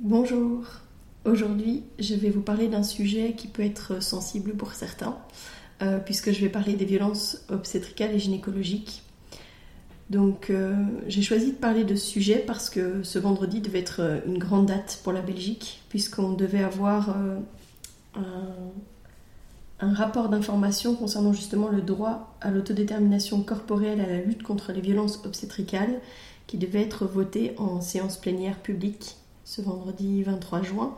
Bonjour. Aujourd'hui, je vais vous parler d'un sujet qui peut être sensible pour certains, euh, puisque je vais parler des violences obstétricales et gynécologiques. Donc, euh, j'ai choisi de parler de ce sujet parce que ce vendredi devait être une grande date pour la Belgique, puisqu'on devait avoir euh, un, un, rapport d'information concernant justement le droit à l'autodétermination corporelle, à la lutte contre les violences obstétricales, qui devait être voté en séance plénière publique ce vendredi 23 juin.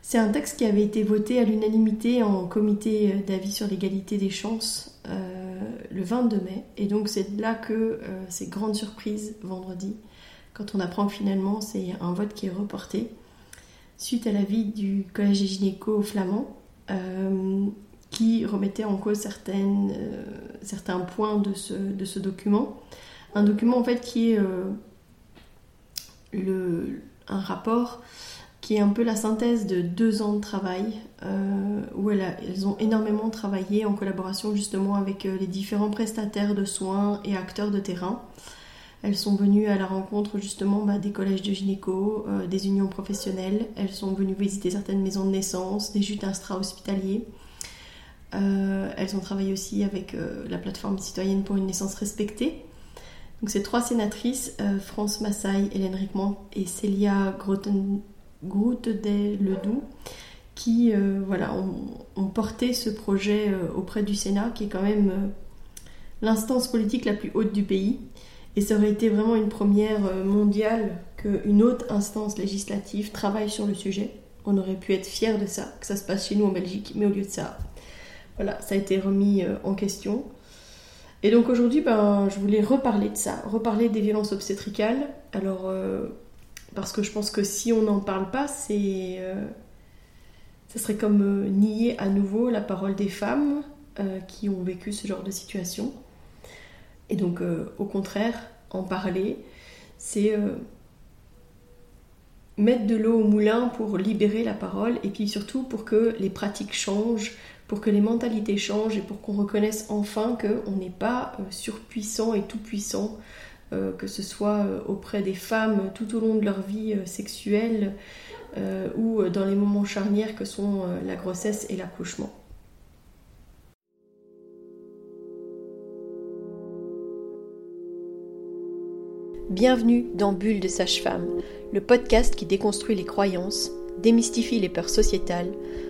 C'est un texte qui avait été voté à l'unanimité en comité d'avis sur l'égalité des chances euh, le 22 mai. Et donc c'est là que euh, c'est grande surprise vendredi, quand on apprend que finalement c'est un vote qui est reporté, suite à l'avis du collège des gynéco flamand, euh, qui remettait en cause euh, certains points de ce, de ce, document. Un document en fait qui est le, un rapport qui est un peu la synthèse de deux ans de travail, euh, où elles, ont énormément travaillé en collaboration justement avec euh, les différents prestataires de soins et acteurs de terrain. Elles sont venues à la rencontre justement bah, des collèges de gynéco, euh, des unions professionnelles, elles sont venues visiter certaines maisons de naissance, des jutes intra-hospitaliers. Elles ont travaillé aussi avec la plateforme citoyenne pour une naissance respectée. Donc ces trois sénatrices, France Massaille, Hélène Rickman et Célia Groten Goutte des Ledoux, qui euh, voilà, ont, porté ce projet euh, auprès du Sénat, qui est quand même euh, l'instance politique la plus haute du pays. Et ça aurait été vraiment une première euh, mondiale qu'une autre instance législative travaille sur le sujet. On aurait pu être fiers de ça, que ça se passe chez nous en Belgique, mais au lieu de ça, voilà, ça a été remis euh, en question. Et donc aujourd'hui, ben, je voulais reparler de ça, reparler des violences obstétricales. Alors, euh, parce que je pense que si on n'en parle pas, c'est, euh, ça serait comme euh, nier à nouveau la parole des femmes qui ont vécu ce genre de situation. Et donc, au contraire, en parler, c'est mettre de l'eau au moulin pour libérer la parole et puis surtout pour que les pratiques changent, pour que les mentalités changent et pour qu'on reconnaisse enfin qu'on n'est pas euh, surpuissant et tout puissant euh, que ce soit euh, auprès des femmes tout au long de leur vie sexuelle ou dans les moments charnières que sont la grossesse et l'accouchement. Bienvenue dans Bulle de Sage-Femme, le podcast qui déconstruit les croyances, démystifie les peurs sociétales,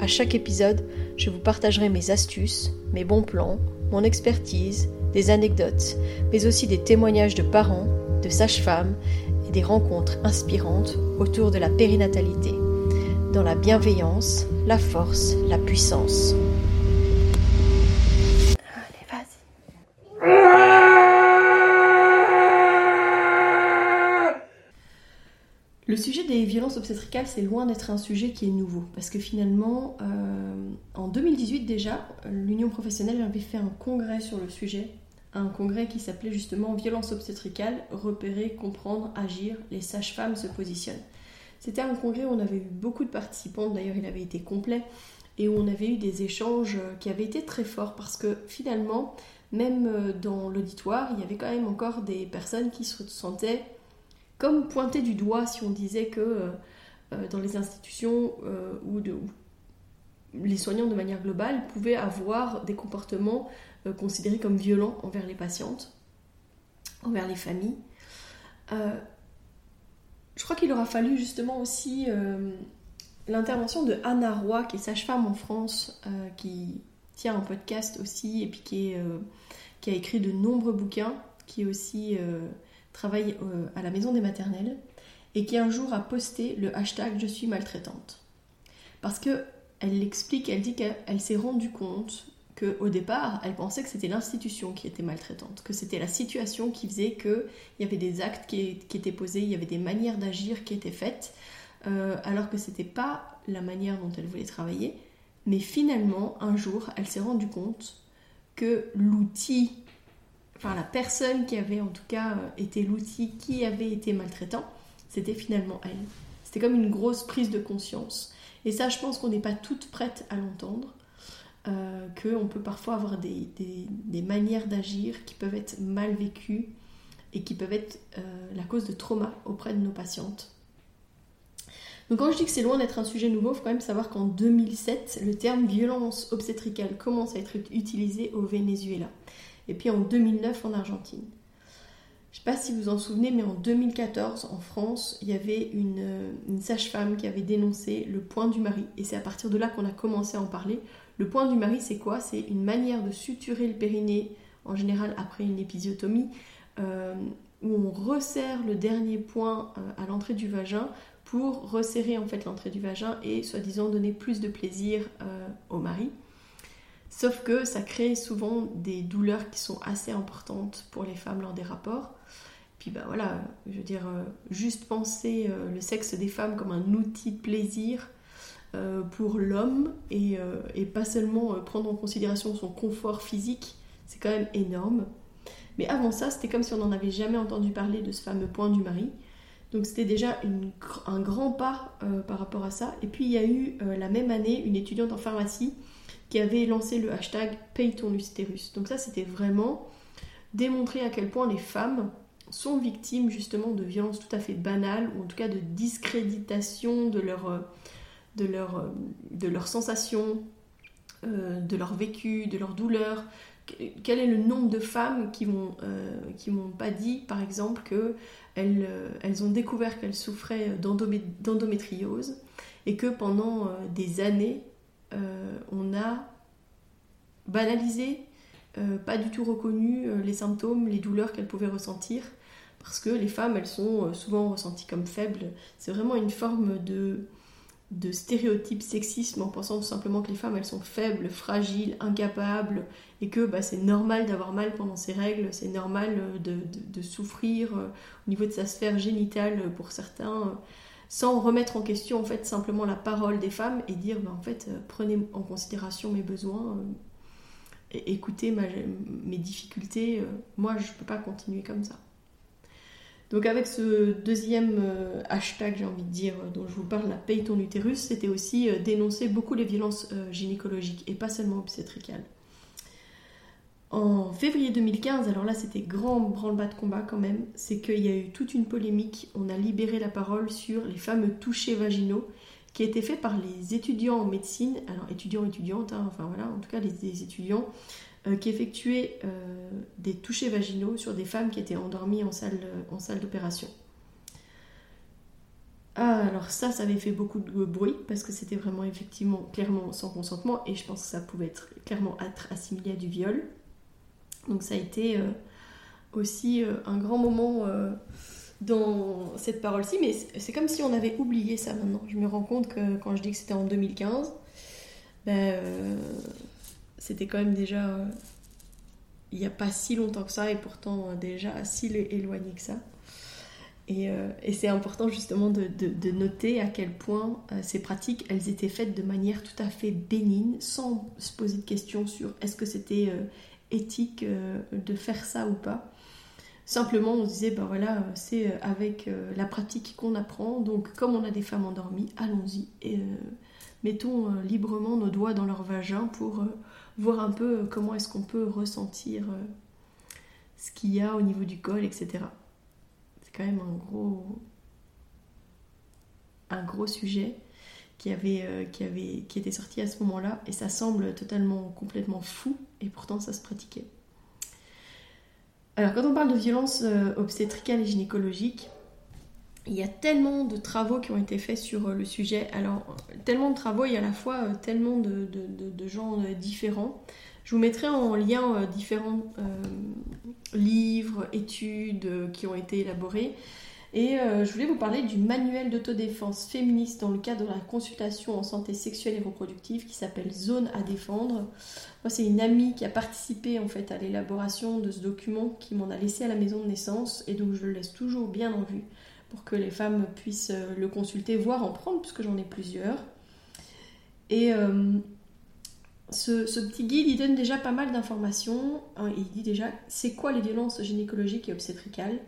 À chaque épisode, je vous partagerai mes astuces, mes bons plans, mon expertise, des anecdotes, mais aussi des témoignages de parents, de sages-femmes et des rencontres inspirantes autour de la périnatalité, dans la bienveillance, la force, la puissance. Violences obstétricales, c'est loin d'être un sujet qui est nouveau, parce que finalement, euh, en 2018 déjà, l'Union professionnelle avait fait un congrès sur le sujet, un congrès qui s'appelait justement Violence obstétricale, repérer, comprendre, agir, les sages-femmes se positionnent. C'était un congrès où on avait eu beaucoup de participants, d'ailleurs il avait été complet, et où on avait eu des échanges qui avaient été très forts, parce que finalement, même dans l'auditoire, il y avait quand même encore des personnes qui se sentaient comme pointé du doigt si on disait que euh, dans les institutions euh, ou, les soignants de manière globale pouvaient avoir des comportements euh, considérés comme violents envers les patientes, envers les familles. je crois qu'il aura fallu justement aussi l'intervention de Anna Roy, qui est sage-femme en France, qui tient un podcast aussi et puis qui, qui a écrit de nombreux bouquins, qui est aussi travaille euh, à la maison des maternelles et qui un jour a posté le hashtag je suis maltraitante. Parce que elle l'explique, elle dit qu'elle s'est rendue compte qu'au départ, elle pensait que c'était l'institution qui était maltraitante, que c'était la situation qui faisait qu'il y avait des actes qui, qui, étaient posés, il y avait des manières d'agir qui étaient faites, alors que c'était pas la manière dont elle voulait travailler. Mais finalement, un jour, elle s'est rendue compte que l'outil, enfin la personne qui avait en tout cas été l'outil qui avait été maltraitant, c'était finalement elle. C'était comme une grosse prise de conscience. Et ça, je pense qu'on n'est pas toutes prêtes à l'entendre. Euh, qu'on peut parfois avoir des, manières d'agir qui peuvent être mal vécues et qui peuvent être euh, la cause de trauma auprès de nos patientes. Donc quand je dis que c'est loin d'être un sujet nouveau, il faut quand même savoir qu'en 2007, le terme violence obstétricale commence à être utilisé au Venezuela. Et puis en 2009 en Argentine. Je ne sais pas si vous en souvenez, mais en 2014, en France, il y avait une, une sage-femme qui avait dénoncé le point du mari. Et c'est à partir de là qu'on a commencé à en parler. Le point du mari, c'est quoi? C'est une manière de suturer le périnée, en général après une épisiotomie, euh, où on resserre le dernier point euh, à l'entrée du vagin pour resserrer en fait l'entrée du vagin et soi-disant donner plus de plaisir euh, au mari. Sauf que ça crée souvent des douleurs qui sont assez importantes pour les femmes lors des rapports. Puis bah voilà, je veux dire, euh, juste penser euh, le sexe des femmes comme un outil de plaisir pour l'homme et, pas seulement prendre en considération son confort physique, c'est quand même énorme. Mais avant ça, c'était comme si on n'en avait jamais entendu parler de ce fameux point du mari. Donc c'était déjà un grand pas euh, par rapport à ça. Et puis il y a eu euh, la même année une étudiante en pharmacie qui avait lancé le hashtag Paye ton utérus. Donc ça c'était vraiment démontrer à quel point les femmes sont victimes justement de violences tout à fait banales ou en tout cas de discréditation de leur, euh, de leur, leurs sensations, de leur vécu, de leur douleur, quel est le nombre de femmes qui m'ont euh, m'ont pas dit, par exemple, que elles, euh, ont découvert qu'elles souffraient d'endométriose et que pendant euh, des années, on a banalisé, pas du tout reconnu les symptômes, les douleurs qu'elles pouvaient ressentir, parce que les femmes, elles sont souvent ressenties comme faibles. C'est vraiment une forme de de stéréotypes sexisme en pensant simplement que les femmes elles sont faibles, fragiles, incapables et que bah, c'est normal d'avoir mal pendant ses règles, c'est normal euh, de, souffrir euh, au niveau de sa sphère génitale euh, pour certains, sans remettre en question en fait simplement la parole des femmes et dire bah, en fait prenez en considération mes besoins, et écoutez mes difficultés, moi je peux pas continuer comme ça. Donc avec ce deuxième euh, hashtag, j'ai envie de dire, euh, dont je vous parle, la paye ton utérus, c'était aussi euh, dénoncer beaucoup les violences gynécologiques et pas seulement obstétricales. En février 2015, alors là c'était grand branle-bas de combat quand même, c'est qu'il y a eu toute une polémique, on a libéré la parole sur les fameux touchés vaginaux qui étaient faits par les étudiants en médecine, alors étudiants, étudiantes, hein, enfin voilà, en tout cas les étudiants euh, qui effectuait euh, des touchés vaginaux sur des femmes qui étaient endormies en salle, en salle d'opération. Ah, alors ça, ça avait fait beaucoup de bruit parce que c'était vraiment effectivement clairement sans consentement et je pense que ça pouvait être clairement être assimilé à du viol. Donc ça a été euh, aussi un grand moment dans cette parole-ci, mais c'est comme si on avait oublié ça maintenant. Je me rends compte que quand je dis que c'était en 2015, ben, c'était quand même déjà euh, il n'y a pas si longtemps que ça et pourtant euh, déjà si éloigné que ça. Et, euh, et c'est important justement de, de, noter à quel point ces pratiques, elles étaient faites de manière tout à fait bénigne, sans se poser de questions sur est-ce que c'était éthique de faire ça ou pas. Simplement, on se disait, ben voilà, c'est avec la pratique qu'on apprend, donc comme on a des femmes endormies, allons-y et mettons librement nos doigts dans leur vagin pour voir un peu comment est-ce qu'on peut ressentir euh, ce qu'il y a au niveau du col, etc. C'est quand même un gros, un gros sujet qui, avait, euh, qui, avait, qui était sorti à ce moment-là et ça semble totalement, complètement fou et pourtant ça se pratiquait. Alors quand on parle de violence euh, obstétricale et gynécologique, il y a tellement de travaux qui ont été faits sur euh, le sujet. Alors, tellement de travaux, il y a à la fois euh, tellement de, gens euh, différents. Je vous mettrai en lien différents livres, études qui ont été élaborés. Et je voulais vous parler du manuel d'autodéfense féministe dans le cadre de la consultation en santé sexuelle et reproductive qui s'appelle Zone à défendre. Moi, c'est une amie qui a participé en fait à l'élaboration de ce document qui m'en a laissé à la maison de naissance et donc je le laisse toujours bien en vue pour que les femmes puissent le consulter, voire en prendre, puisque j'en ai plusieurs. Et ce, petit guide, il donne déjà pas mal d'informations. Hein, il dit déjà c'est quoi les violences gynécologiques et obstétricales?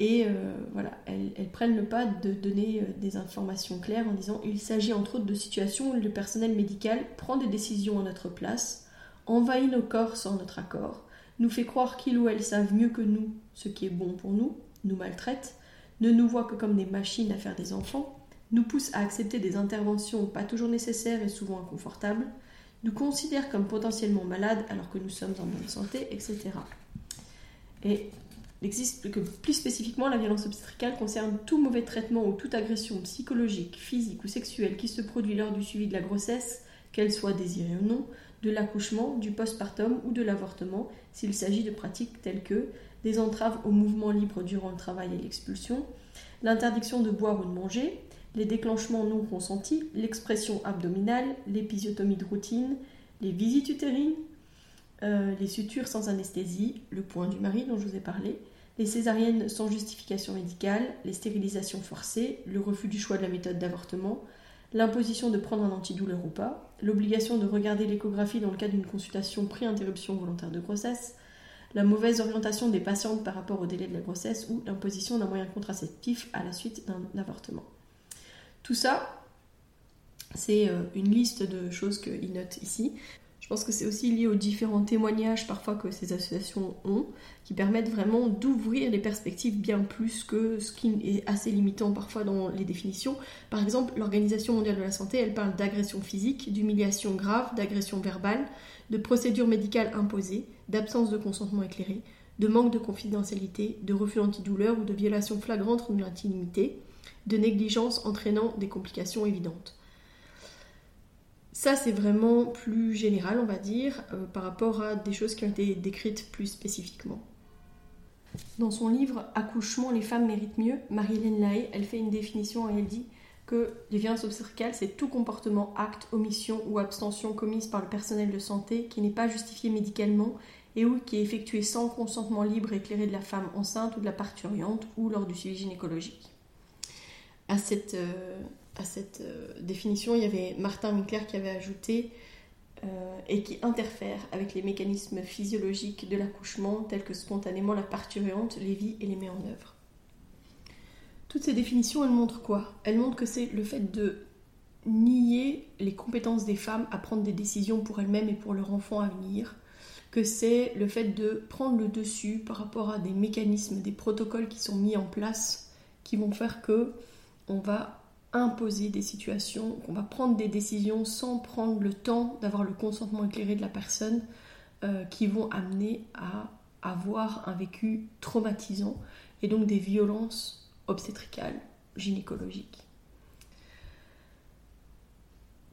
Et euh, voilà, elles, prennent le pas de donner euh, des informations claires en disant il s'agit entre autres de situations où le personnel médical prend des décisions à notre place, envahit nos corps sans notre accord, nous fait croire qu'ils ou elles savent mieux que nous ce qui est bon pour nous, nous maltraite, ne nous voit que comme des machines à faire des enfants, nous pousse à accepter des interventions pas toujours nécessaires et souvent inconfortables, nous considère comme potentiellement malades alors que nous sommes en bonne santé, etc. Et il existe que plus spécifiquement, la violence obstétricale concerne tout mauvais traitement ou toute agression psychologique, physique ou sexuelle qui se produit lors du suivi de la grossesse, qu'elle soit désirée ou non, de l'accouchement, du postpartum ou de l'avortement, s'il s'agit de pratiques telles que des entraves au mouvement libre durant le travail et l'expulsion, l'interdiction de boire ou de manger, les déclenchements non consentis, l'expression abdominale, l'épisiotomie de routine, les visites utérines, euh, les sutures sans anesthésie, le point du mari dont je vous ai parlé, les césariennes sans justification médicale, les stérilisations forcées, le refus du choix de la méthode d'avortement, l'imposition de prendre un antidouleur ou pas, l'obligation de regarder l'échographie dans le cas d'une consultation pré-interruption volontaire de grossesse, la mauvaise orientation des patientes par rapport au délai de la grossesse ou l'imposition d'un moyen contraceptif à la suite d'un avortement. Tout ça, c'est euh, une liste de choses qu'il note ici. Je pense que c'est aussi lié aux différents témoignages parfois que ces associations ont, qui permettent vraiment d'ouvrir les perspectives bien plus que ce qui est assez limitant parfois dans les définitions. Par exemple, l'Organisation mondiale de la santé, elle parle d'agression physique, d'humiliation grave, d'agression verbale, de procédures médicales imposées, d'absence de consentement éclairé, de manque de confidentialité, de refus antidouleur ou de violation flagrante de l'intimité de négligence entraînant des complications évidentes. Ça, c'est vraiment plus général, on va dire, euh, par rapport à des choses qui ont été décrites plus spécifiquement. Dans son livre Accouchement, les femmes méritent mieux, Marie-Hélène Lahaye, elle fait une définition et elle dit que les violences obstétricales, c'est tout comportement, acte, omission ou abstention commise par le personnel de santé qui n'est pas justifié médicalement et ou qui est effectué sans consentement libre et éclairé de la femme enceinte ou de la parturiente ou lors du suivi gynécologique à cette, euh, à cette euh, définition, il y avait Martin Winkler qui avait ajouté euh, et qui interfère avec les mécanismes physiologiques de l'accouchement tels que spontanément la parturiente les vit et les met en œuvre. Toutes ces définitions, elles montrent quoi? Elles montrent que c'est le fait de nier les compétences des femmes à prendre des décisions pour elles-mêmes et pour leur enfant à venir, que c'est le fait de prendre le dessus par rapport à des mécanismes, des protocoles qui sont mis en place qui vont faire que on va imposer des situations, qu'on va prendre des décisions sans prendre le temps d'avoir le consentement éclairé de la personne euh, qui vont amener à avoir un vécu traumatisant et donc des violences obstétricales, gynécologiques.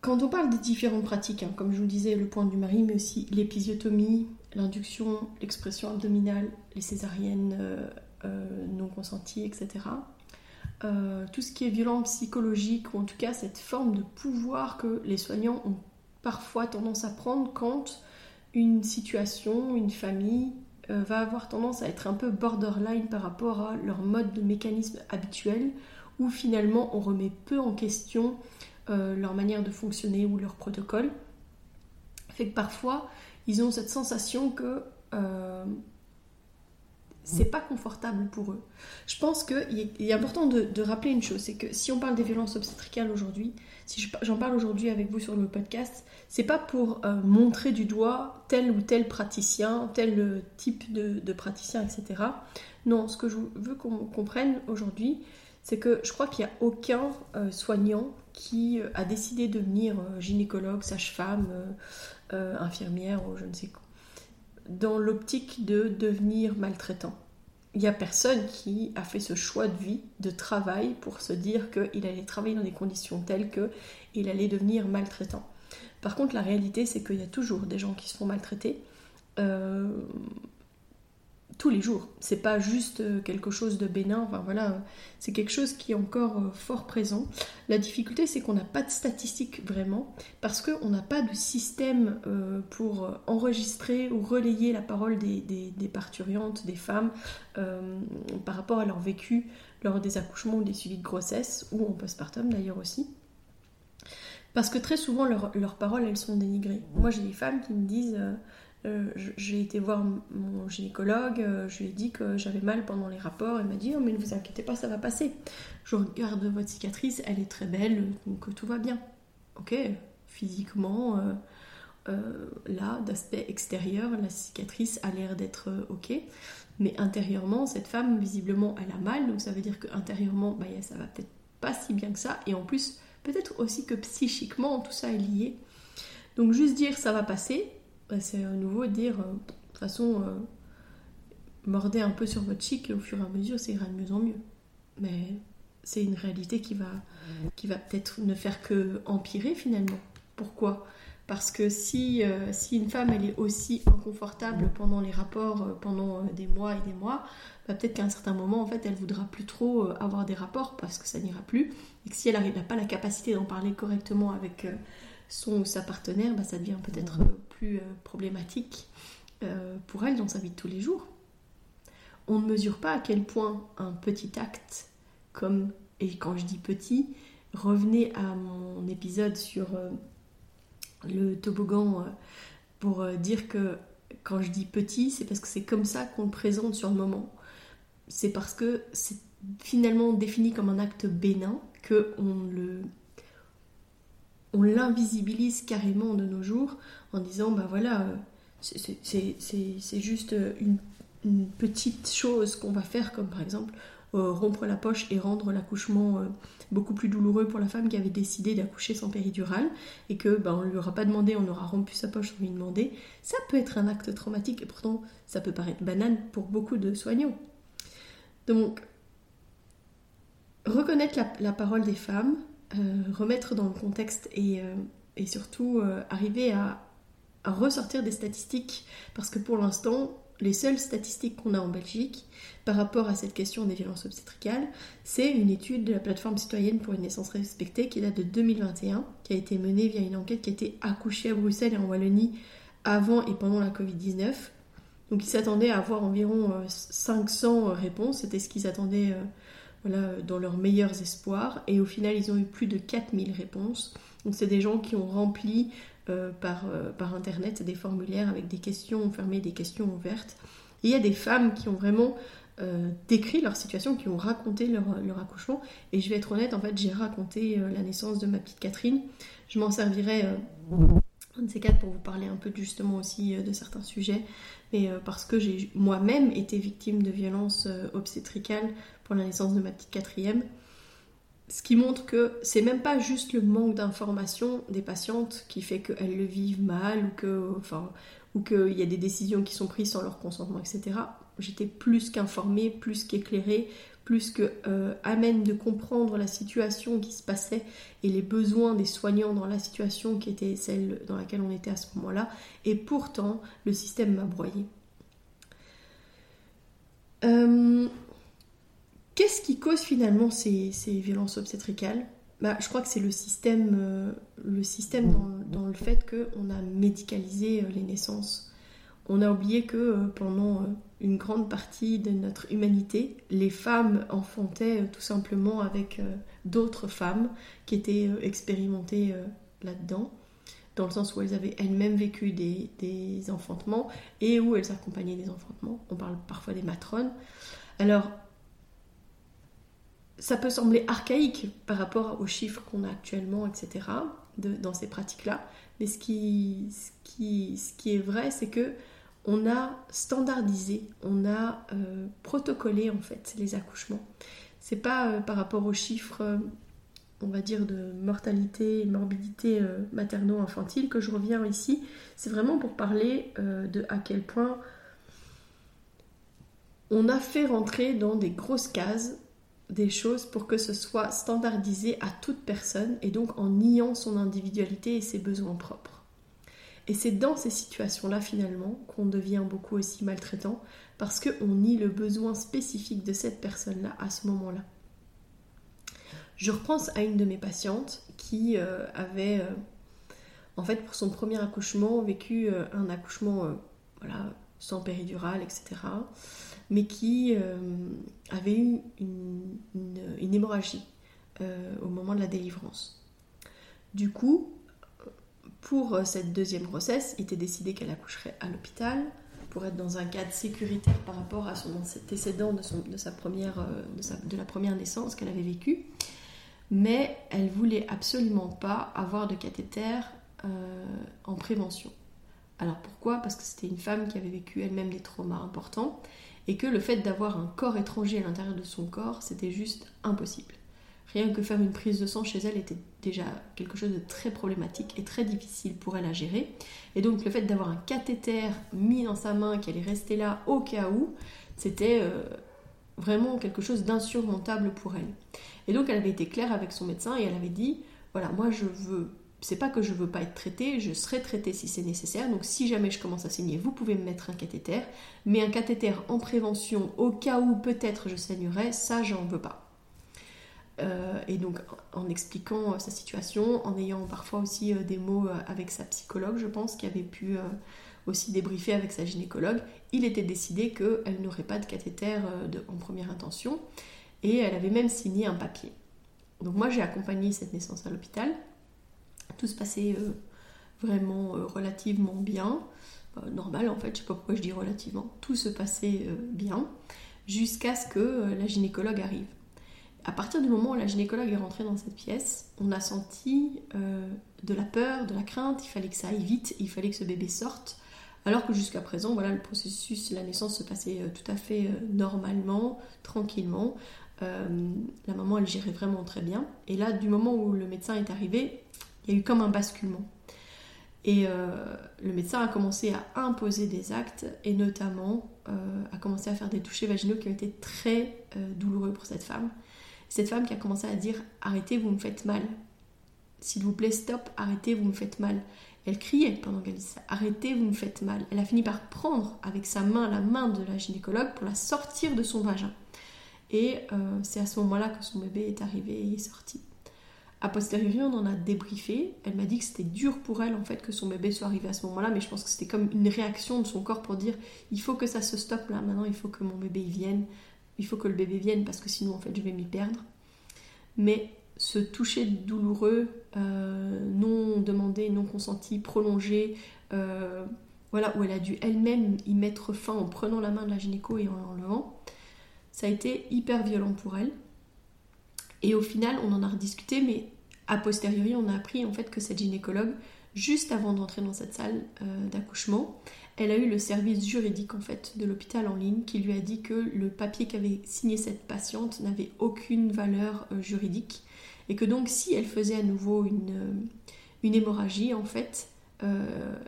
Quand on parle des différentes pratiques, hein, comme je vous disais, le point du mari, mais aussi l'épisiotomie, l'induction, l'expression abdominale, les césariennes euh, euh, non consenties, etc., euh, tout ce qui est violence psychologique, ou en tout cas cette forme de pouvoir que les soignants ont parfois tendance à prendre quand une situation, une famille euh, va avoir tendance à être un peu borderline par rapport à leur mode de mécanisme habituel, où finalement on remet peu en question euh, leur manière de fonctionner ou leur protocole. Fait que parfois ils ont cette sensation que c'est pas confortable pour eux. Je pense qu'il est important de, rappeler une chose, c'est que si on parle des violences obstétricales aujourd'hui, si j'en parle aujourd'hui avec vous sur le podcast, c'est pas pour euh, montrer du doigt tel ou tel praticien, tel euh, type de, praticien, etc. Non, ce que je veux qu'on comprenne aujourd'hui, c'est que je crois qu'il n'y a aucun euh, soignant qui a décidé de devenir gynécologue, sage-femme, infirmière ou je ne sais quoi dans l'optique de devenir maltraitant. Il n'y a personne qui a fait ce choix de vie, de travail, pour se dire qu'il allait travailler dans des conditions telles qu'il allait devenir maltraitant. Par contre, la réalité, c'est qu'il y a toujours des gens qui se font maltraiter. Euh, tous les jours. C'est pas juste euh, quelque chose de bénin, enfin voilà, c'est quelque chose qui est encore euh, fort présent. La difficulté, c'est qu'on n'a pas de statistiques vraiment, parce qu'on n'a pas de système euh, pour enregistrer ou relayer la parole des, des, parturiantes, des femmes, par rapport à leur vécu lors des accouchements ou des suivis de grossesse, ou en postpartum d'ailleurs aussi. Parce que très souvent, leurs paroles, elles sont dénigrées. Moi, j'ai des femmes qui me disent... euh, j'ai été voir mon gynécologue, euh, je lui ai dit que j'avais mal pendant les rapports, elle m'a dit oh, mais ne vous inquiétez pas, ça va passer. Je regarde votre cicatrice, elle est très belle, donc tout va bien. Ok, physiquement, là, d'aspect extérieur, la cicatrice a l'air d'être ok, mais intérieurement, cette femme, visiblement, elle a mal, donc ça veut dire qu'intérieurement, bah, ça va peut-être pas si bien que ça, et en plus, peut-être aussi que psychiquement, tout ça est lié. Donc juste dire ça va passer, bah, c'est à nouveau dire, euh, de toute façon, euh, mordez un peu sur votre chic et au fur et à mesure, ça ira de mieux en mieux. Mais c'est une réalité qui va, qui va peut-être ne faire que empirer finalement. Pourquoi? Parce que si, euh, si une femme elle est aussi inconfortable pendant les rapports, euh, pendant euh, des mois et des mois, bah, peut-être qu'à un certain moment, en fait, elle voudra plus trop avoir des rapports parce que ça n'ira plus. Et que si elle n'a pas la capacité d'en parler correctement avec son ou sa partenaire, bah, ça devient peut-être plus problématique pour elle dans sa vie de tous les jours. On ne mesure pas à quel point un petit acte, comme, et quand je dis petit, revenez à mon épisode sur le toboggan euh, pour euh, dire que quand je dis petit, c'est parce que c'est comme ça qu'on le présente sur le moment. C'est parce que c'est finalement défini comme un acte bénin que on le on l'invisibilise carrément de nos jours en disant bah voilà euh, c'est juste une, une, petite chose qu'on va faire comme par exemple euh, rompre la poche et rendre l'accouchement euh, beaucoup plus douloureux pour la femme qui avait décidé d'accoucher sans péridurale et que ben, on lui aura pas demandé, on aura rompu sa poche sans lui demander, ça peut être un acte traumatique et pourtant ça peut paraître banane pour beaucoup de soignants. Donc, reconnaître la, parole des femmes, euh, remettre dans le contexte et, surtout arriver à ressortir des statistiques parce que pour l'instant, les seules statistiques qu'on a en Belgique par rapport à cette question des violences obstétricales, c'est une étude de la plateforme citoyenne pour une naissance respectée qui date de 2021, qui a été menée via une enquête qui a été accouchée à Bruxelles et en Wallonie avant et pendant la Covid-19. Donc ils s'attendaient à avoir environ 500 euh, réponses, c'était ce qu'ils attendaient euh, voilà, dans leurs meilleurs espoirs, et au final ils ont eu plus de 4000 réponses. Donc c'est des gens qui ont rempli euh, par, euh, par internet des formulaires avec des questions fermées, des questions ouvertes. Il y a des femmes qui ont vraiment euh, décrit leur situation, qui ont raconté leur, leur, accouchement. Et je vais être honnête, en fait, j'ai raconté la naissance de ma petite Catherine. Je m'en servirai un de ces quatre pour vous parler un peu justement aussi de certains sujets, mais parce que j'ai moi-même été victime de violences obstétricales pour la naissance de ma petite quatrième ce qui montre que c'est même pas juste le manque d'information des patientes qui fait qu'elles le vivent mal ou que, enfin, ou qu'il y a des décisions qui sont prises sans leur consentement, etc. J'étais plus qu'informée, plus qu'éclairée, plus que euh, de comprendre la situation qui se passait et les besoins des soignants dans la situation qui était celle dans laquelle on était à ce moment-là. Et pourtant, le système m'a broyé. Euh, Qu'est-ce qui cause finalement ces, violences obstétricales? Bah, Je crois que c'est le système, euh, le système dans, le fait qu'on a médicalisé euh, les naissances. On a oublié que euh, pendant une grande partie de notre humanité, les femmes enfantaient tout simplement avec d'autres femmes qui étaient expérimentées là-dedans dans le sens où elles avaient elles-mêmes vécu des, des, enfantements et où elles accompagnaient des enfantements. On parle parfois des matrones. Alors, ça peut sembler archaïque par rapport aux chiffres qu'on a actuellement, etc., dans ces pratiques-là. Mais ce qui, est vrai, c'est que on a standardisé, on a euh, protocolé en fait les accouchements. C'est pas euh, par rapport aux chiffres, euh, on va dire, de mortalité et morbidité materno-infantile que je reviens ici. C'est vraiment pour parler de à quel point on a fait rentrer dans des grosses cases des choses pour que ce soit standardisé à toute personne et donc en niant son individualité et ses besoins propres. Et c'est dans ces situations-là finalement qu'on devient beaucoup aussi maltraitant parce qu'on nie le besoin spécifique de cette personne-là à ce moment-là. Je repense à une de mes patientes qui euh, avait, euh, en fait, pour son premier accouchement, vécu euh, un accouchement voilà, sans péridurale, etc. Mais qui avait eu une, hémorragie au moment de la délivrance. Du coup, pour cette deuxième grossesse, il était décidé qu'elle accoucherait à l'hôpital pour être dans un cadre sécuritaire par rapport à son antécédent de, la première naissance qu'elle avait vécue mais elle voulait absolument pas avoir de cathéter euh, en prévention. Alors pourquoi? Parce que c'était une femme qui avait vécu elle-même des traumas importants et que le fait d'avoir un corps étranger à l'intérieur de son corps, c'était juste impossible. Rien que faire une prise de sang chez elle était déjà quelque chose de très problématique et très difficile pour elle à gérer. Et donc le fait d'avoir un cathéter mis dans sa main qui allait rester là au cas où, c'était euh, vraiment quelque chose d'insurmontable pour elle. Et donc elle avait été claire avec son médecin et elle avait dit voilà, moi je veux c'est pas que je veux pas être traitée, je serai traitée si c'est nécessaire. Donc si jamais je commence à saigner, vous pouvez me mettre un cathéter, mais un cathéter en prévention au cas où peut-être je saignerais, ça j'en veux pas. Euh, et donc en expliquant euh, sa situation, en ayant parfois aussi euh, des mots avec sa psychologue, je pense, qui avait pu aussi débriefer avec sa gynécologue, il était décidé qu'elle n'aurait pas de cathéter en première intention et elle avait même signé un papier. Donc moi j'ai accompagné cette naissance à l'hôpital. Tout se passait euh, vraiment euh, relativement bien. Euh, normal en fait, je sais pas pourquoi je dis relativement. Tout se passait bien jusqu'à ce que la gynécologue arrive. À partir du moment où la gynécologue est rentrée dans cette pièce, on a senti de la peur, de la crainte, il fallait que ça aille vite, il fallait que ce bébé sorte. Alors que jusqu'à présent, voilà, le processus, la naissance se passait tout à fait normalement, tranquillement, euh, la maman, elle gérait vraiment très bien. Et là, du moment où le médecin est arrivé, il y a eu comme un basculement. Et euh, le médecin a commencé à imposer des actes et notamment euh, a commencé à faire des touchés vaginaux qui ont été très douloureux pour cette femme. Cette femme qui a commencé à dire arrêtez, vous me faites mal. S'il vous plaît, stop, arrêtez, vous me faites mal. Elle criait pendant qu'elle disait. Arrêtez, vous me faites mal. Elle a fini par prendre avec sa main la main de la gynécologue pour la sortir de son vagin. Et euh, c'est à ce moment-là que son bébé est arrivé et est sorti. A posteriori, on en a débriefé. Elle m'a dit que c'était dur pour elle en fait que son bébé soit arrivé à ce moment-là, mais je pense que c'était comme une réaction de son corps pour dire il faut que ça se stoppe là maintenant, il faut que mon bébé vienne, il faut que le bébé vienne parce que sinon en fait je vais m'y perdre. Mais ce toucher douloureux, euh, non demandé, non consenti, prolongé, euh, voilà où elle a dû elle-même y mettre fin en prenant la main de la gynéco et en l'enlevant ça a été hyper violent pour elle. Et au final, on en a rediscuté, mais a posteriori, on a appris en fait que cette gynécologue, juste avant d'entrer dans cette salle euh, d'accouchement, elle a eu le service juridique en fait de l'hôpital en ligne qui lui a dit que le papier qu'avait signé cette patiente n'avait aucune valeur euh, juridique et que donc si elle faisait à nouveau une, euh, une hémorragie en fait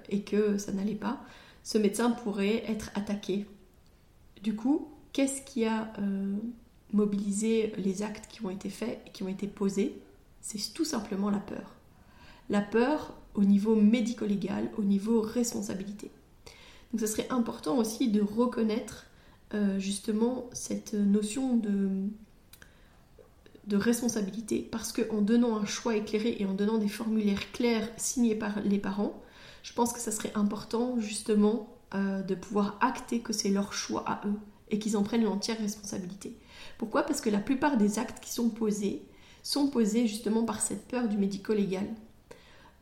et que ça n'allait pas, ce médecin pourrait être attaqué. Du coup, qu'est-ce qui a mobilisé les actes qui ont été faits et qui ont été posés C'est tout simplement la peur. La peur au niveau médico-légal, au niveau responsabilité. Donc ce serait important aussi de reconnaître euh, justement cette notion de, de responsabilité parce qu'en donnant un choix éclairé et en donnant des formulaires clairs signés par les parents, je pense que ça serait important justement euh, de pouvoir acter que c'est leur choix à eux et qu'ils en prennent l'entière responsabilité. Pourquoi? Parce que la plupart des actes qui sont posés sont posés justement par cette peur du médico-légal.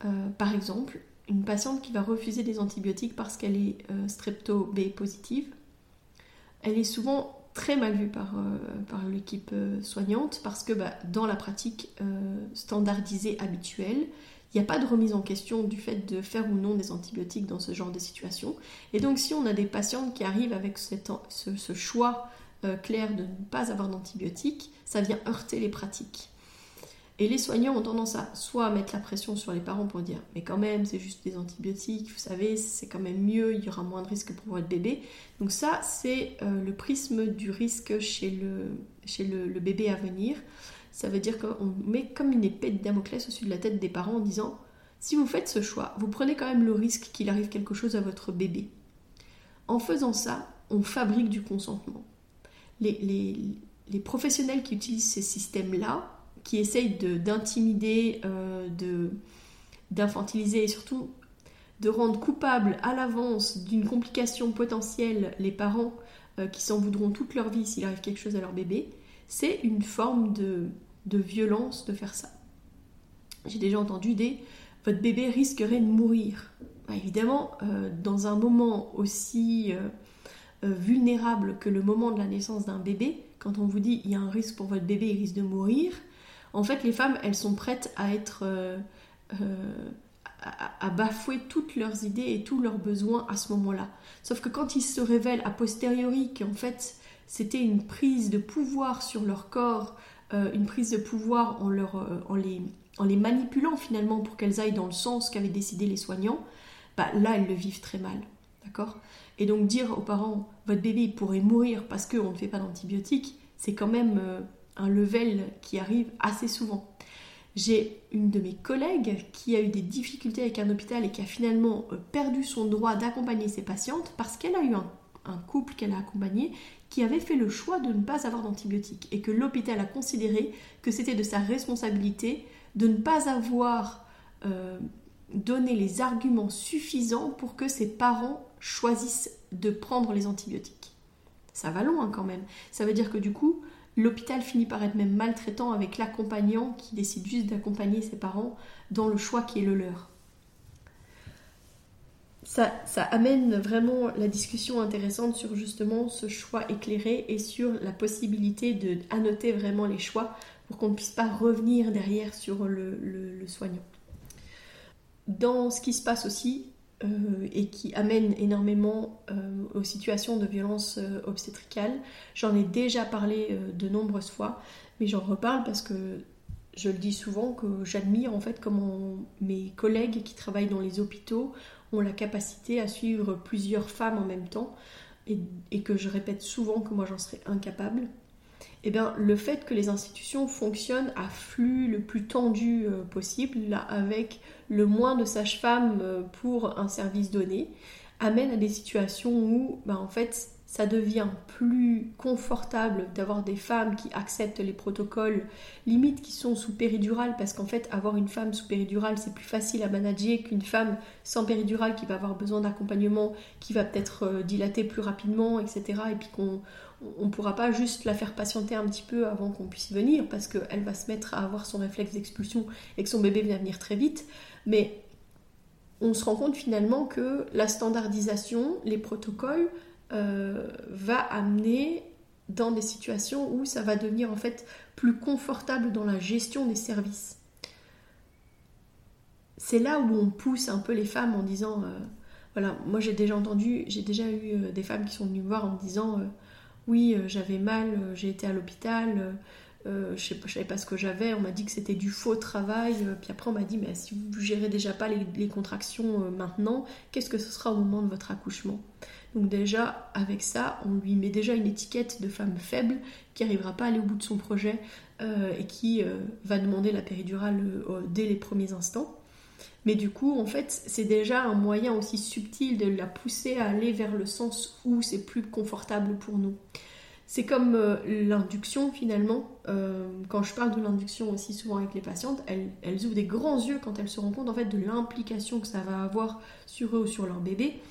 Euh, par exemple, une patiente qui va refuser des antibiotiques parce qu'elle est euh, strepto-B positive, elle est souvent très mal vue par, euh, par l'équipe soignante parce que bah, dans la pratique standardisée habituelle, il n'y a pas de remise en question du fait de faire ou non des antibiotiques dans ce genre de situation. Et donc si on a des patientes qui arrivent avec ce, choix euh, clair de ne pas avoir d'antibiotiques, ça vient heurter les pratiques. Et les soignants ont tendance à soit mettre la pression sur les parents pour dire mais quand même c'est juste des antibiotiques, vous savez c'est quand même mieux, il y aura moins de risques pour votre bébé. Donc ça c'est euh, le prisme du risque chez le, chez le bébé à venir. Ça veut dire qu'on met comme une épée de Damoclès au-dessus de la tête des parents en disant si vous faites ce choix, vous prenez quand même le risque qu'il arrive quelque chose à votre bébé. En faisant ça, on fabrique du consentement. Les, professionnels qui utilisent ces systèmes-là, qui essayent d'intimider, euh, d'infantiliser et surtout de rendre coupable à l'avance d'une complication potentielle les parents euh, qui s'en voudront toute leur vie s'il arrive quelque chose à leur bébé, c'est une forme de, violence de faire ça. J'ai déjà entendu des votre bébé risquerait de mourir. Bah, évidemment, euh, dans un moment aussi euh, vulnérable que le moment de la naissance d'un bébé, quand on vous dit il y a un risque pour votre bébé, il risque de mourir, en fait les femmes elles sont prêtes à être à, bafouer toutes leurs idées et tous leurs besoins à ce moment-là. Sauf que quand ils se révèlent a posteriori qu'en fait c'était une prise de pouvoir sur leur corps, euh, une prise de pouvoir euh, en, les, en les manipulant finalement pour qu'elles aillent dans le sens qu'avaient décidé les soignants, bah, là elles le vivent très mal. D'accord? Et donc dire aux parents, votre bébé pourrait mourir parce qu'on ne fait pas d'antibiotiques, c'est quand même euh, un level qui arrive assez souvent. J'ai une de mes collègues qui a eu des difficultés avec un hôpital et qui a finalement perdu son droit d'accompagner ses patientes parce qu'elle a eu un, couple qu'elle a accompagné qui avait fait le choix de ne pas avoir d'antibiotiques et que l'hôpital a considéré que c'était de sa responsabilité de ne pas avoir euh, donné les arguments suffisants pour que ses parents choisissent de prendre les antibiotiques. Ça va loin quand même. Ça veut dire que du coup, L'hôpital finit par être même maltraitant avec l'accompagnant qui décide juste d'accompagner ses parents dans le choix qui est le leur. Ça, amène vraiment la discussion intéressante sur justement ce choix éclairé et sur la possibilité de annoter vraiment les choix pour qu'on ne puisse pas revenir derrière sur le, le soignant. Dans ce qui se passe aussi, euh, et qui amène énormément euh, aux situations de violence euh, obstétricale. J'en ai déjà parlé de nombreuses fois, mais j'en reparle parce que je le dis souvent que j'admire en fait comment mes collègues qui travaillent dans les hôpitaux ont la capacité à suivre plusieurs femmes en même temps et, que je répète souvent que moi j'en serais incapable. Eh bien, le fait que les institutions fonctionnent à flux le plus tendu euh, possible, là, avec le moins de sages-femmes euh, pour un service donné, amène à des situations où, ben, en fait, ça devient plus confortable d'avoir des femmes qui acceptent les protocoles limites qui sont sous péridurale parce qu'en fait avoir une femme sous péridurale c'est plus facile à manager qu'une femme sans péridurale qui va avoir besoin d'accompagnement qui va peut-être euh, dilater plus rapidement etc et puis qu'on on pourra pas juste la faire patienter un petit peu avant qu'on puisse venir parce qu'elle va se mettre à avoir son réflexe d'expulsion et que son bébé vient venir très vite. Mais on se rend compte finalement que la standardisation, les protocoles, euh, va amener dans des situations où ça va devenir en fait plus confortable dans la gestion des services. C'est là où on pousse un peu les femmes en disant, euh, voilà, moi j'ai déjà entendu, j'ai déjà eu euh, des femmes qui sont venues me voir en me disant, oui, j'avais mal, j'ai été à l'hôpital, je ne savais pas ce que j'avais, on m'a dit que c'était du faux travail, puis après on m'a dit, mais si vous gérez déjà pas les contractions maintenant, qu'est-ce que ce sera au moment de votre accouchement? Donc déjà, avec ça, on lui met déjà une étiquette de femme faible qui n'arrivera pas à aller au bout de son projet euh, et qui euh, va demander la péridurale euh, dès les premiers instants. Mais du coup, en fait, c'est déjà un moyen aussi subtil de la pousser à aller vers le sens où c'est plus confortable pour nous. C'est comme l'induction finalement. quand je parle de l'induction aussi souvent avec les patientes, elles, elles, ouvrent des grands yeux quand elles se rendent compte en fait de l'implication que ça va avoir sur eux ou sur leur bébé.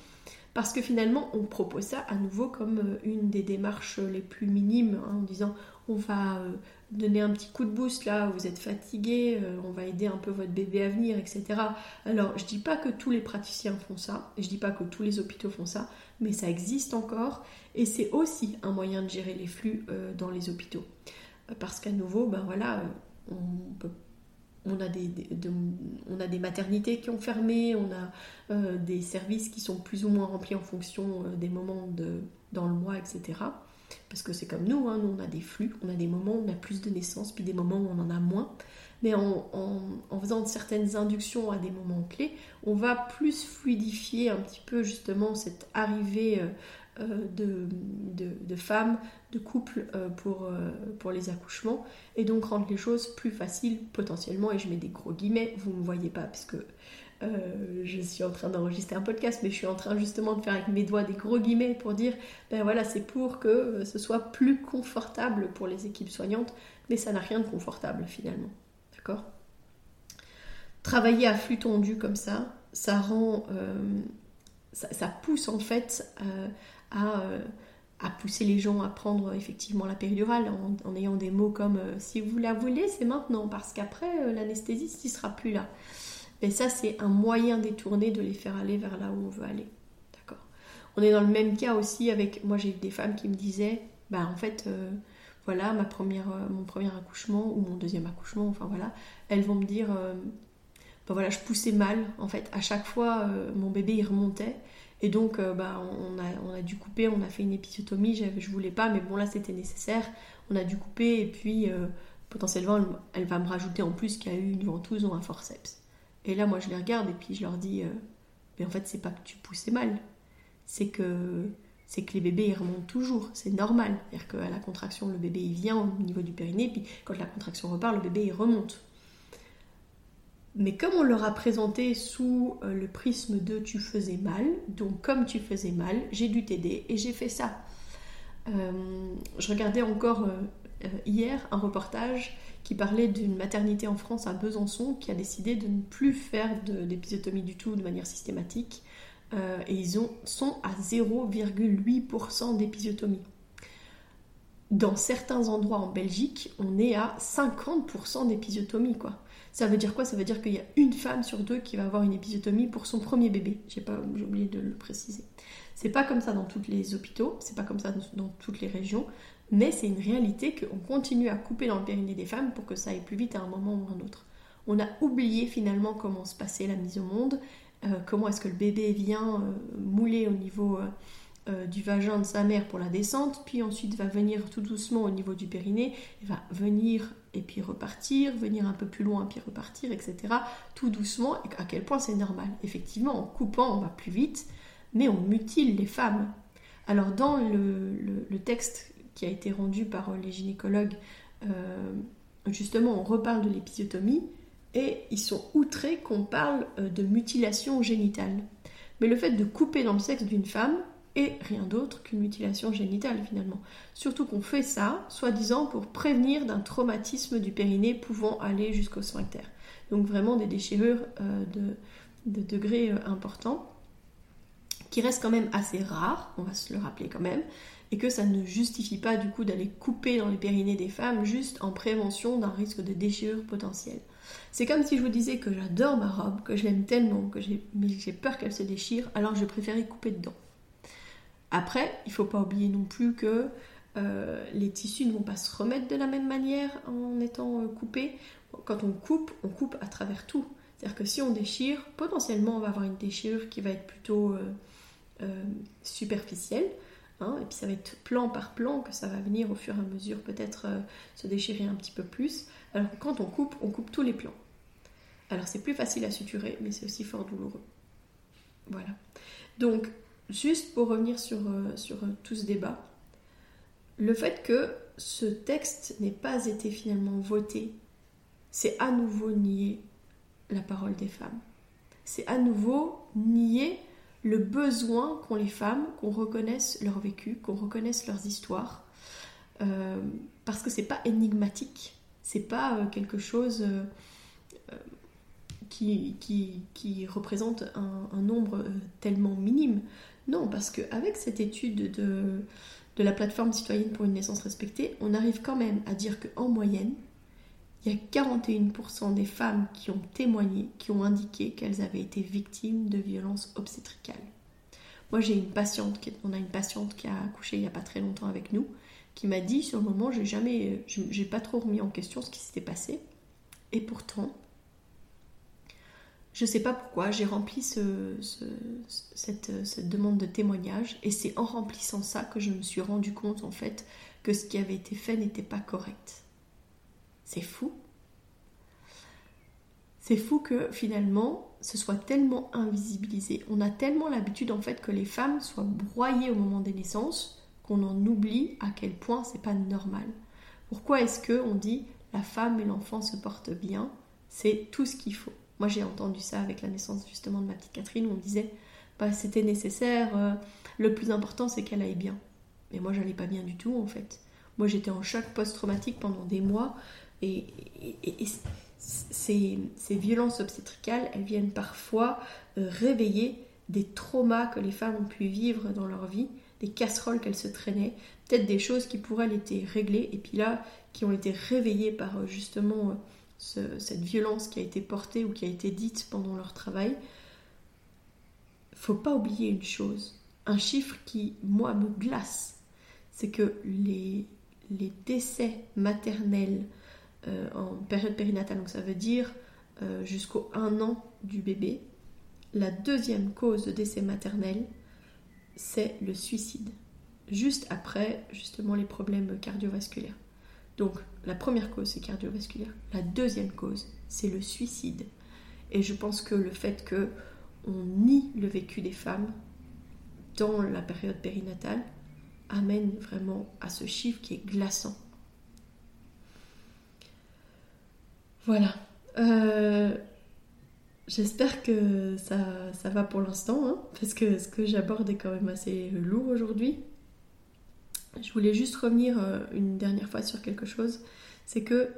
Parce que finalement, on propose ça à nouveau comme euh, une des démarches les plus minimes, hein, en disant on va euh, donner un petit coup de boost là, vous êtes fatigué, euh, on va aider un peu votre bébé à venir, etc. Alors, je dis pas que tous les praticiens font ça, je dis pas que tous les hôpitaux font ça, mais ça existe encore et c'est aussi un moyen de gérer les flux dans les hôpitaux. Parce qu'à nouveau, ben voilà, on peut on a des, maternités qui ont fermé, on a euh, des services qui sont plus ou moins remplis en fonction euh, des moments dans le mois, etc. Parce que c'est comme nous, hein, nous on a des flux, on a des moments où on a plus de naissances, puis des moments où on en a moins. Mais en, faisant certaines inductions à des moments clés, on va plus fluidifier un petit peu justement cette arrivée euh, de, femmes, de couples euh, pour, euh, pour les accouchements et donc rendre les choses plus faciles potentiellement. Et je mets des gros guillemets, vous ne me voyez pas puisque je suis en train d'enregistrer un podcast mais je suis en train justement de faire avec mes doigts des gros guillemets pour dire ben voilà c'est pour que ce soit plus confortable pour les équipes soignantes mais ça n'a rien de confortable finalement. D'accord? Travailler à flux tendu comme ça, ça rend, ça, pousse en fait à, à, pousser les gens à prendre effectivement la péridurale en, ayant des mots comme si vous la voulez, c'est maintenant, parce qu'après l'anesthésiste il sera plus là. Et ça, c'est un moyen détourné de les faire aller vers là où on veut aller. D'accord On est dans le même cas aussi avec. Moi, j'ai eu des femmes qui me disaient Bah, en fait, euh, voilà, ma première, euh, mon premier accouchement ou mon deuxième accouchement, enfin voilà, elles vont me dire euh, Bah, voilà, je poussais mal. En fait, à chaque fois, mon bébé, il remontait. Et donc, bah, on, a, on a dû couper, on a fait une épisiotomie. Je voulais pas, mais bon, là, c'était nécessaire. On a dû couper, et puis potentiellement, elle, va me rajouter en plus qu'il y a eu une ventouse ou un forceps. Et là, moi, je les regarde et puis je leur dis, euh, mais en fait, c'est pas que tu poussais mal, c'est que c'est que les bébés ils remontent toujours, c'est normal. C'est-à-dire qu'à la contraction, le bébé il vient au niveau du périnée, puis quand la contraction repart, le bébé il remonte. Mais comme on leur a présenté sous euh, le prisme de tu faisais mal, donc comme tu faisais mal, j'ai dû t'aider et j'ai fait ça. Euh, je regardais encore hier un reportage qui parlait d'une maternité en France à Besançon qui a décidé de ne plus faire d'épisiotomie du tout de manière systématique. Euh, et ils ont, sont à 0,8% d'épisiotomie. Dans certains endroits en Belgique, on est à 50% d'épisiotomie, quoi. Ça veut dire quoi? Ça veut dire qu'il y a une femme sur deux qui va avoir une épisiotomie pour son premier bébé. J'ai pas, oublié de le préciser. C'est pas comme ça dans tous les hôpitaux, c'est pas comme ça dans toutes les régions, mais c'est une réalité qu'on continue à couper dans le périnée des femmes pour que ça aille plus vite à un moment ou à un autre. On a oublié finalement comment se passait la mise au monde, euh, comment est-ce que le bébé vient euh, mouler au niveau euh, du vagin de sa mère pour la descente, puis ensuite va venir tout doucement au niveau du périnée, et va venir et puis repartir, venir un peu plus loin puis repartir, etc. Tout doucement, et à quel point c'est normal. Effectivement, en coupant, on va plus vite, mais on mutile les femmes. Alors dans le texte qui a été rendu par euh, les gynécologues, euh, justement, on reparle de l'épisiotomie et ils sont outrés qu'on parle euh, de mutilation génitale. Mais le fait de couper dans le sexe d'une femme est rien d'autre qu'une mutilation génitale finalement. Surtout qu'on fait ça, soi-disant, pour prévenir d'un traumatisme du périnée pouvant aller jusqu'au sphincter. Donc vraiment des déchirures de, de degré important qui restent quand même assez rares, on va se le rappeler quand même, et que ça ne justifie pas du coup d'aller couper dans les périnées des femmes juste en prévention d'un risque de déchirure potentielle. C'est comme si je vous disais que j'adore ma robe, que je l'aime tellement, que j'ai peur qu'elle se déchire, alors je préférais couper dedans. Après, il ne faut pas oublier non plus que euh, les tissus ne vont pas se remettre de la même manière en étant euh, coupés. Quand on coupe, on coupe à travers tout. C'est-à-dire que si on déchire, potentiellement on va avoir une déchirure qui va être plutôt euh, superficielle, Hein, et puis ça va être plan par plan que ça va venir au fur et à mesure peut-être se déchirer un petit peu plus. Alors que quand on coupe, on coupe tous les plans. Alors c'est plus facile à suturer, mais c'est aussi fort douloureux. Voilà. Donc, juste pour revenir sur, euh, euh, tout ce débat, le fait que ce texte n'ait pas été finalement voté, c'est à nouveau nier la parole des femmes. C'est à nouveau nier le besoin qu'ont les femmes qu'on reconnaisse leur vécu, qu'on reconnaisse leurs histoires, euh, parce que c'est pas énigmatique, c'est pas quelque chose qui, représente un, nombre tellement minime. Non, parce qu'avec cette étude de, la plateforme citoyenne pour une naissance respectée, on arrive quand même à dire qu'en moyenne, il y a 41% des femmes qui ont témoigné, qui ont indiqué qu'elles avaient été victimes de violences obstétricales. Moi, j'ai une patiente, on a une patiente qui a accouché il n'y a pas très longtemps avec nous, qui m'a dit sur le moment, j'ai jamais, j'ai pas trop remis en question ce qui s'était passé, et pourtant, je ne sais pas pourquoi, j'ai rempli cette, demande de témoignage, et c'est en remplissant ça que je me suis rendu compte en fait que ce qui avait été fait n'était pas correct. C'est fou. C'est fou que finalement, ce soit tellement invisibilisé. On a tellement l'habitude en fait que les femmes soient broyées au moment des naissances qu'on en oublie à quel point c'est pas normal. Pourquoi est-ce que on dit la femme et l'enfant se portent bien C'est tout ce qu'il faut? Moi j'ai entendu ça avec la naissance justement de ma petite Catherine où on disait bah, c'était nécessaire, euh, le plus important c'est qu'elle aille bien. Mais moi j'allais pas bien du tout en fait. Moi j'étais en choc post-traumatique pendant des mois et, ces, violences obstétricales, elles viennent parfois euh, réveiller des traumas que les femmes ont pu vivre dans leur vie, des casseroles qu'elles se traînaient, peut-être des choses qui pour elles étaient réglées et puis là qui ont été réveillées par euh, cette violence qui a été portée ou qui a été dite pendant leur travail. Faut pas oublier une chose, un chiffre qui moi me glace, c'est que les, les décès maternels euh, en période périnatale, donc ça veut dire euh, jusqu'au 1 an du bébé, la deuxième cause de décès maternel, c'est le suicide. Juste après, justement, les problèmes cardiovasculaires. Donc, la première cause, c'est cardiovasculaire. La deuxième cause, c'est le suicide. Et je pense que le fait que on nie le vécu des femmes dans la période périnatale amène vraiment à ce chiffre qui est glaçant. Voilà. Euh, j'espère que ça, va pour l'instant, hein, parce que ce que j'aborde est quand même assez lourd aujourd'hui. Je voulais juste revenir euh, une dernière fois sur quelque chose. C'est que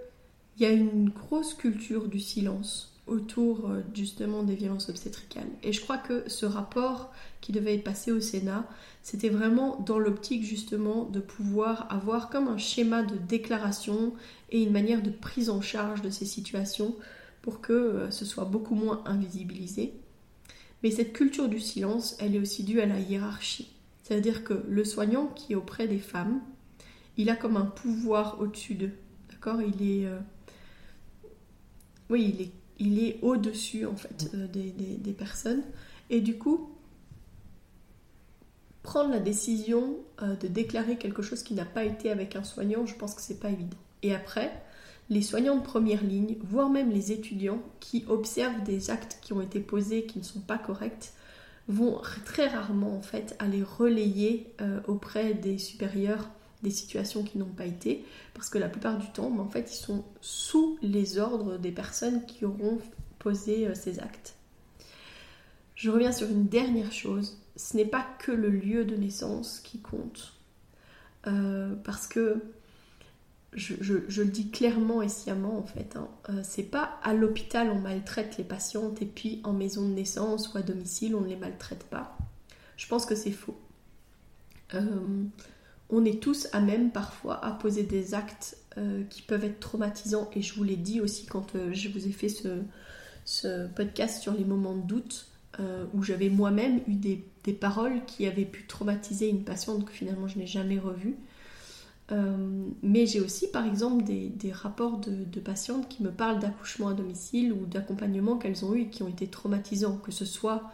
il y a une grosse culture du silence autour euh, justement des violences obstétricales. Et je crois que ce rapport qui devait être passé au Sénat, c'était vraiment dans l'optique justement de pouvoir avoir comme un schéma de déclaration et une manière de prise en charge de ces situations pour que euh, ce soit beaucoup moins invisibilisé. Mais cette culture du silence, elle est aussi due à la hiérarchie. C'est-à-dire que le soignant qui est auprès des femmes, il a comme un pouvoir au-dessus d'eux. D'accord? Il est. Euh, oui, il est, il est au-dessus euh, des, personnes. Et du coup, prendre la décision de déclarer quelque chose qui n'a pas été avec un soignant, je pense que c'est pas évident. Et après, les soignants de première ligne, voire même les étudiants qui observent des actes qui ont été posés qui ne sont pas corrects, vont très rarement en fait aller relayer euh, auprès des supérieurs des situations qui n'ont pas été, parce que la plupart du temps, ben, en fait, ils sont sous les ordres des personnes qui auront posé euh, ces actes. Je reviens sur une dernière chose, ce n'est pas que le lieu de naissance qui compte, euh, parce que je, le dis clairement et sciemment en fait, hein, euh, c'est pas à l'hôpital on maltraite les patientes et puis en maison de naissance ou à domicile on ne les maltraite pas. Je pense que c'est faux. Euh, on est tous à même parfois à poser des actes euh, qui peuvent être traumatisants et je vous l'ai dit aussi quand je vous ai fait ce, ce, podcast sur les moments de doute où j'avais moi-même eu des, des, paroles qui avaient pu traumatiser une patiente que finalement je n'ai jamais revue. Euh, mais j'ai aussi par exemple des, rapports de, patientes qui me parlent d'accouchement à domicile ou d'accompagnement qu'elles ont eu et qui ont été traumatisants, que ce soit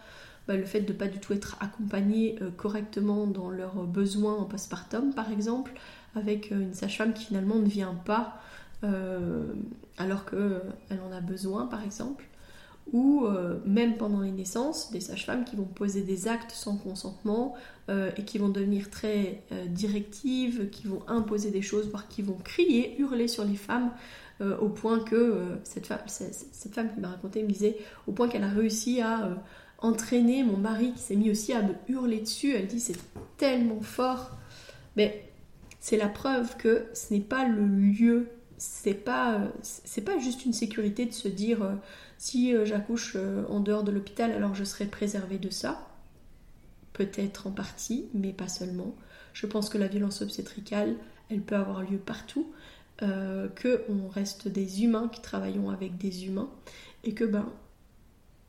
bah, le fait de ne pas du tout être accompagnées euh, correctement dans leurs besoins en postpartum par exemple, avec euh, une sage-femme qui finalement ne vient pas alors qu'elle en a besoin par exemple, ou euh, même pendant les naissances, des sages-femmes qui vont poser des actes sans consentement euh, et qui vont devenir très euh, directives, qui vont imposer des choses, voire qui vont crier, hurler sur les femmes, au point que cette femme, cette, femme qui m'a raconté me disait, au point qu'elle a réussi à entraîner mon mari qui s'est mis aussi à me hurler dessus. Elle dit c'est tellement fort, mais c'est la preuve que ce n'est pas le lieu, c'est pas, c'est pas juste une sécurité de se dire si euh, j'accouche euh, en dehors de l'hôpital, alors je serai préservée de ça. Peut-être en partie, mais pas seulement. Je pense que la violence obstétricale, elle peut avoir lieu partout, euh, que on reste des humains qui travaillons avec des humains, et que ben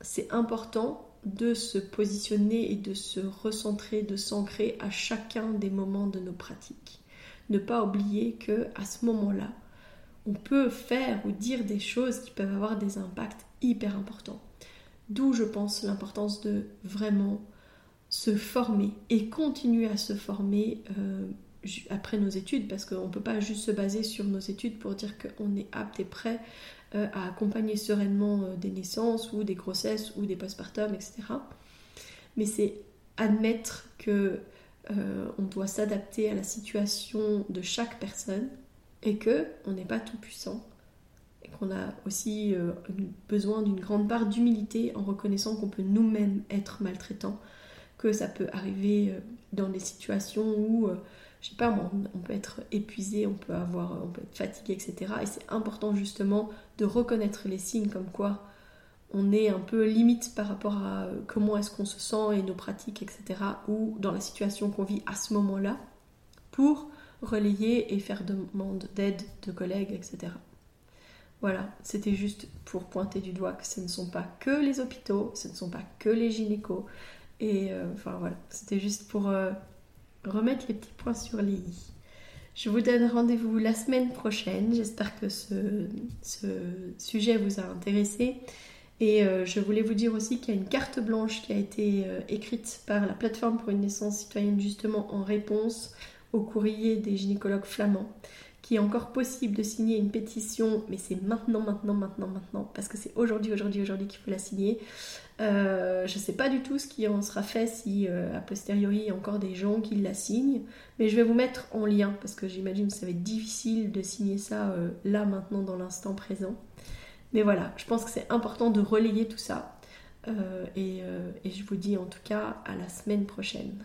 c'est important de se positionner et de se recentrer, de s'ancrer à chacun des moments de nos pratiques. Ne pas oublier que à ce moment-là, on peut faire ou dire des choses qui peuvent avoir des impacts hyper important. D'où je pense l'importance de vraiment se former et continuer à se former euh, après nos études parce qu'on ne peut pas juste se baser sur nos études pour dire qu'on est apte et prêt euh, à accompagner sereinement euh, des naissances ou des grossesses ou des postpartum, etc. Mais c'est admettre que on doit s'adapter à la situation de chaque personne et que on n'est pas tout puissant qu'on a aussi euh, besoin d'une grande part d'humilité en reconnaissant qu'on peut nous-mêmes être maltraitants, que ça peut arriver euh, dans des situations où, euh, je sais pas, on, peut être épuisé, on peut avoir, on peut être fatigué, etc. Et c'est important justement de reconnaître les signes comme quoi on est un peu limite par rapport à comment est-ce qu'on se sent et nos pratiques, etc. Ou dans la situation qu'on vit à ce moment-là, pour relayer et faire demande d'aide de collègues, etc. Voilà, c'était juste pour pointer du doigt que ce ne sont pas que les hôpitaux, ce ne sont pas que les gynécos. Et euh, enfin voilà, c'était juste pour euh, remettre les petits points sur les i. Je vous donne rendez-vous la semaine prochaine. J'espère que ce, sujet vous a intéressé. Et euh, je voulais vous dire aussi qu'il y a une carte blanche qui a été écrite par la plateforme pour une naissance citoyenne justement en réponse au courrier des gynécologues flamands qui est encore possible de signer une pétition, mais c'est maintenant, maintenant, maintenant, maintenant, parce que c'est aujourd'hui, aujourd'hui, aujourd'hui qu'il faut la signer. Euh, je ne sais pas du tout ce qui en sera fait si euh, a posteriori il y a encore des gens qui la signent, mais je vais vous mettre en lien parce que j'imagine que ça va être difficile de signer ça euh, là maintenant dans l'instant présent. Mais voilà, je pense que c'est important de relayer tout ça et je vous dis en tout cas à la semaine prochaine.